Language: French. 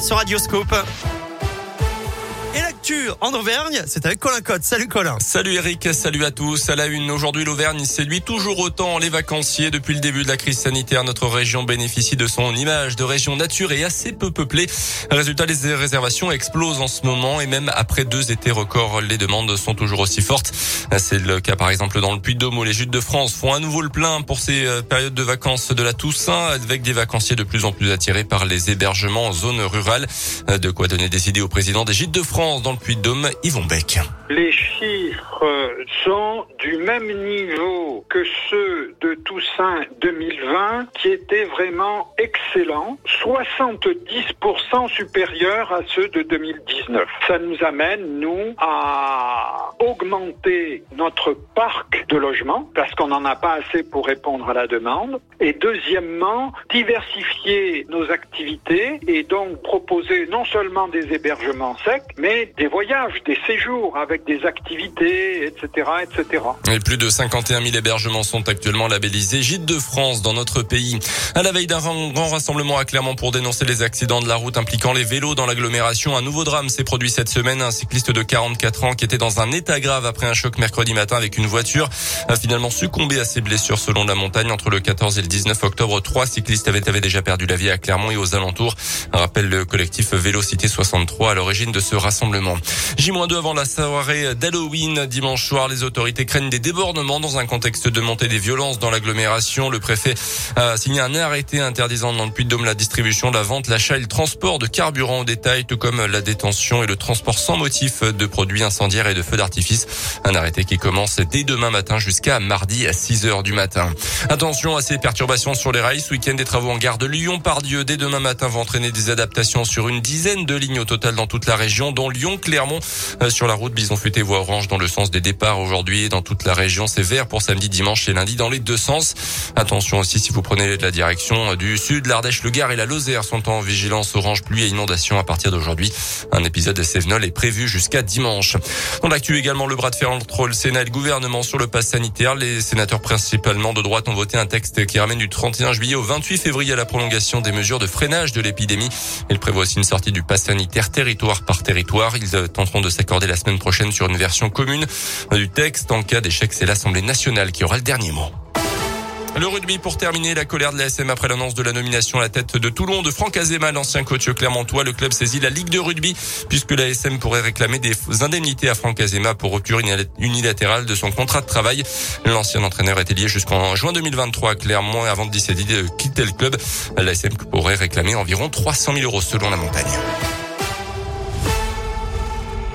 Sur Radioscope. Et l'actu en Auvergne, c'est avec Colin Cotte. Salut Colin. Salut Eric, salut à tous. À la une, aujourd'hui l'Auvergne séduit toujours autant les vacanciers. Depuis le début de la crise sanitaire, notre région bénéficie de son image de région nature et assez peu peuplée. Résultat, les réservations explosent en ce moment et même après deux étés records, les demandes sont toujours aussi fortes. C'est le cas par exemple dans le Puy-de-Dôme où les Jutes de France font à nouveau le plein pour ces euh, périodes de vacances de la Toussaint avec des vacanciers de plus en plus attirés par les hébergements en zone rurale. De quoi donner des idées au président des Gîtes de France dans le Puy-de-Dôme, Yvon Beck. Les chiffres sont du même niveau que ceux de Toussaint 2020 qui étaient vraiment excellents, 70% supérieurs à ceux de 2019. Ça nous amène, nous, à augmenter notre parc de logements parce qu'on n'en a pas assez pour répondre à la demande. Et deuxièmement, diversifier nos activités et donc proposer non seulement des hébergements secs, mais des voyages, des séjours avec des activités, etc., etc. Et plus de 51 000 hébergements sont actuellement labellisés Gîtes de France dans notre pays. À la veille d'un grand rassemblement à Clermont pour dénoncer les accidents de la route impliquant les vélos dans l'agglomération, un nouveau drame s'est produit cette semaine. Un cycliste de 44 ans qui était dans un état grave après un choc mercredi matin avec une voiture a finalement succombé à ses blessures selon la montagne. Entre le 14 et le 19 octobre, trois cyclistes avaient, avaient déjà perdu la vie à Clermont et aux alentours. Un rappel le collectif Vélocité 63 à l'origine de ce rassemblement. J-2 avant la soirée d'Halloween dimanche soir, les autorités craignent des débordements dans un contexte de montée des violences dans l'agglomération. Le préfet a signé un arrêté interdisant dans le Puy-de-Dôme la distribution, la vente, l'achat et le transport de carburant au détail, tout comme la détention et le transport sans motif de produits incendiaires et de feux d'artifice. Un arrêté qui commence dès demain matin jusqu'à mardi à 6 heures du matin. Attention à ces perturbations sur les rails. Ce week-end, des travaux en gare de Lyon-Pardieu dès demain matin vont entraîner des adaptations sur une dizaine de lignes au total dans toute la région, dont Lyon-Clermont euh, sur la route Bison Futé voie orange dans le sens des départs aujourd'hui dans toute la région. C'est vert pour samedi, dimanche et lundi dans les deux sens. Attention aussi si vous prenez la direction du sud, l'Ardèche, le Gard et la Lozère sont en vigilance orange pluie et inondation à partir d'aujourd'hui. Un épisode de Sévenol est prévu jusqu'à dimanche. On actu également le bras de fer entre le Sénat et le gouvernement sur le pass sanitaire. Les sénateurs principalement de droite ont voté un texte qui ramène du 31 juillet au 28 février la prolongation des mesures de freinage de l'épidémie. Il prévoit aussi une sortie du pass sanitaire territoire par territoire. Ils tenteront de s'accorder la semaine prochaine sur une version commune du texte. En cas d'échec, c'est l'Assemblée nationale qui aura le dernier mot. Le rugby pour terminer, la colère de la SM après l'annonce de la nomination à la tête de Toulon de Franck Azema, l'ancien coach clermontois. Le club saisit la Ligue de rugby puisque la SM pourrait réclamer des indemnités à Franck Azema pour rupture unilatérale de son contrat de travail. L'ancien entraîneur était lié jusqu'en juin 2023 à Clermont avant de décider de quitter le club. La SM pourrait réclamer environ 300 000 euros selon la montagne.